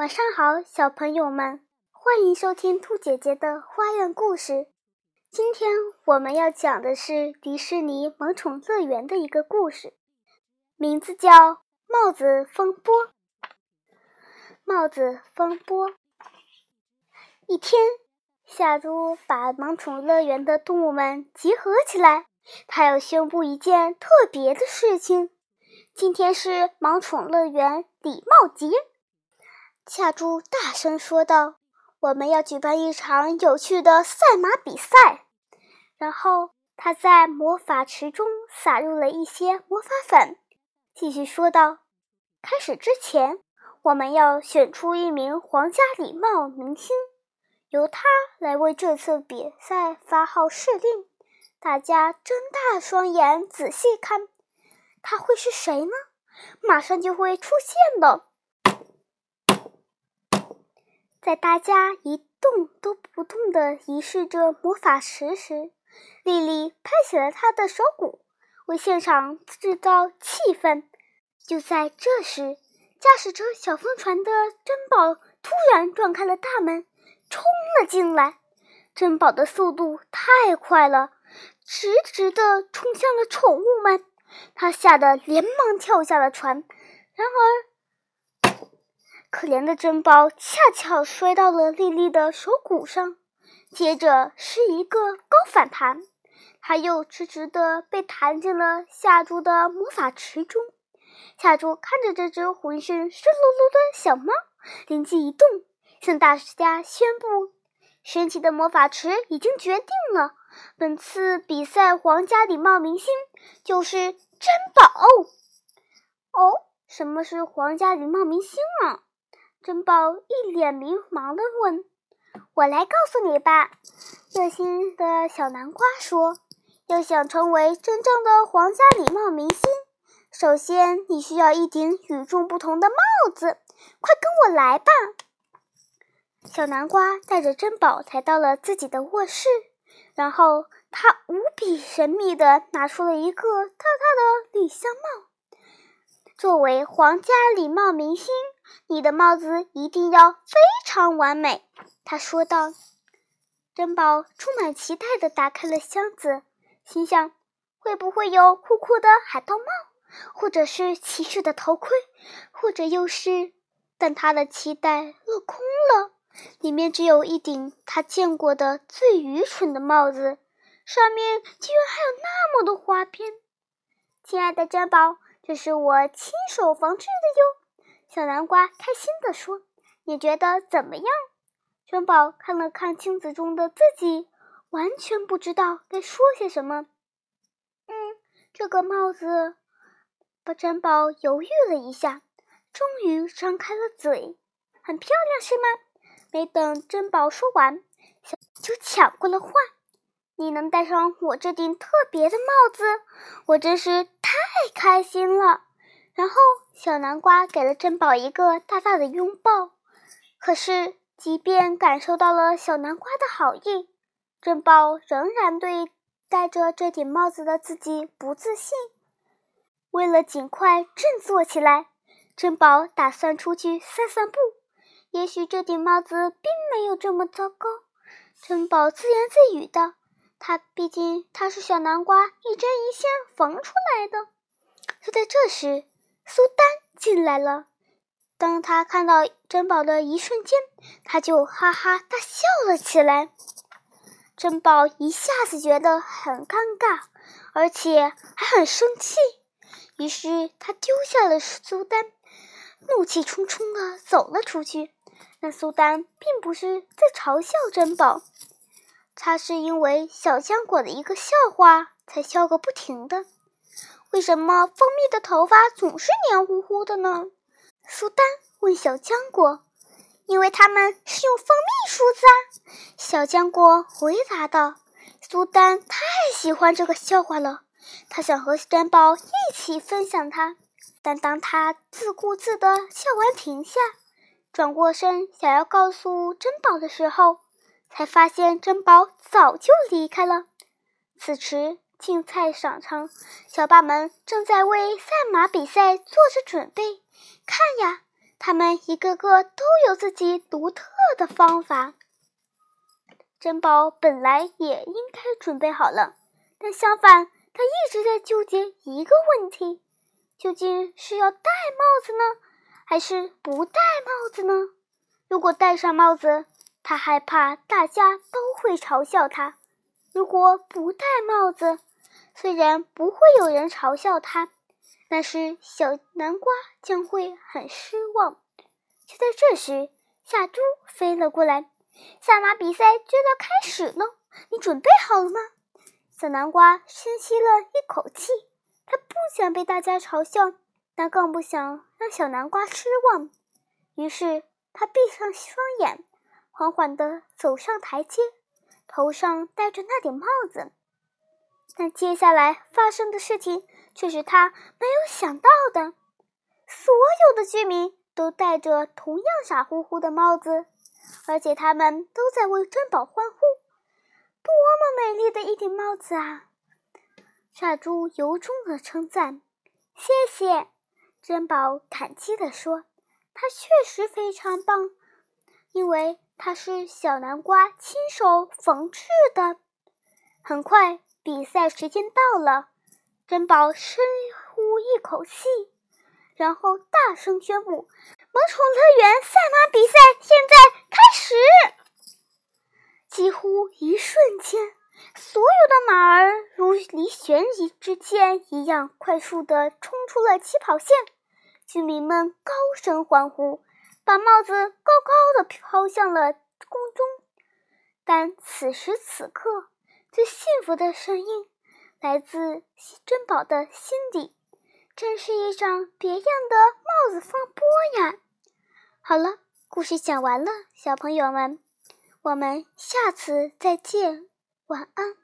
晚上好，小朋友们，欢迎收听兔姐姐的花样故事。今天我们要讲的是迪士尼萌宠乐园的一个故事，名字叫《帽子风波》。帽子风波。一天，夏猪把萌宠乐园的动物们集合起来，他要宣布一件特别的事情。今天是萌宠乐园礼帽节。夏猪大声说道：“我们要举办一场有趣的赛马比赛。”然后他在魔法池中撒入了一些魔法粉，继续说道：“开始之前，我们要选出一名皇家礼貌明星，由他来为这次比赛发号施令。大家睁大双眼仔细看，他会是谁呢？马上就会出现了。”在大家一动都不动地凝视着魔法石时，莉莉拍起了她的手鼓，为现场制造气氛。就在这时，驾驶着小风船的珍宝突然撞开了大门，冲了进来。珍宝的速度太快了，直直地冲向了宠物们。他吓得连忙跳下了船，然而。可怜的珍宝恰巧摔到了莉莉的手骨上，接着是一个高反弹，它又直直的被弹进了夏珠的魔法池中。夏珠看着这只浑身湿漉漉的小猫，灵机一动，向大家宣布：“神奇的魔法池已经决定了，本次比赛皇家礼帽明星就是珍宝。”哦，什么是皇家礼貌明星啊？珍宝一脸迷茫地问：“我来告诉你吧。”热心的小南瓜说：“要想成为真正的皇家礼帽明星，首先你需要一顶与众不同的帽子。快跟我来吧！”小南瓜带着珍宝来到了自己的卧室，然后他无比神秘地拿出了一个大大的礼箱帽。作为皇家礼帽明星，你的帽子一定要非常完美。”他说道。珍宝充满期待地打开了箱子，心想：会不会有酷酷的海盗帽，或者是骑士的头盔，或者又是……但他的期待落空了，里面只有一顶他见过的最愚蠢的帽子，上面居然还有那么多花边。亲爱的珍宝。这是我亲手缝制的哟，小南瓜开心地说：“你觉得怎么样？”珍宝看了看镜子中的自己，完全不知道该说些什么。嗯，这个帽子……把珍宝犹豫了一下，终于张开了嘴：“很漂亮，是吗？”没等珍宝说完，小就抢过了话。你能戴上我这顶特别的帽子，我真是太开心了。然后，小南瓜给了珍宝一个大大的拥抱。可是，即便感受到了小南瓜的好意，珍宝仍然对戴着这顶帽子的自己不自信。为了尽快振作起来，珍宝打算出去散散步。也许这顶帽子并没有这么糟糕。珍宝自言自语道。他毕竟他是小南瓜一针一线缝出来的。就在这时，苏丹进来了。当他看到珍宝的一瞬间，他就哈哈大笑了起来。珍宝一下子觉得很尴尬，而且还很生气。于是他丢下了苏丹，怒气冲冲地走了出去。但苏丹并不是在嘲笑珍宝。他是因为小浆果的一个笑话才笑个不停的。为什么蜂蜜的头发总是黏糊糊的呢？苏丹问小浆果。因为他们是用蜂蜜梳子啊。小浆果回答道。苏丹太喜欢这个笑话了，他想和珍宝一起分享它。但当他自顾自地笑完停下，转过身想要告诉珍宝的时候。才发现珍宝早就离开了。此时，竞赛场，小霸们正在为赛马比赛做着准备。看呀，他们一个个都有自己独特的方法。珍宝本来也应该准备好了，但相反，他一直在纠结一个问题：究竟是要戴帽子呢，还是不戴帽子呢？如果戴上帽子，他害怕大家都会嘲笑他；如果不戴帽子，虽然不会有人嘲笑他。但是小南瓜将会很失望。就在这时，小猪飞了过来。赛马比赛就要开始了，你准备好了吗？小南瓜深吸了一口气，他不想被大家嘲笑，但更不想让小南瓜失望。于是他闭上双眼，缓缓地走上台阶，头上戴着那顶帽子。但接下来发生的事情却是他没有想到的。所有的居民都戴着同样傻乎乎的帽子，而且他们都在为珍宝欢呼。多么美丽的一顶帽子啊！傻猪由衷的称赞：“谢谢！”珍宝感激地说：“它确实非常棒，因为它是小南瓜亲手缝制的。”很快。比赛时间到了，珍宝深呼一口气，然后大声宣布：“萌宠乐园赛马比赛现在开始！”几乎一瞬间，所有的马儿如离弦之箭一样快速地冲出了起跑线，居民们高声欢呼，把帽子高高的抛向了空中。但此时此刻，最幸福的声音来自珍宝的心底，真是一场别样的帽子风波呀！好了，故事讲完了，小朋友们，我们下次再见，晚安。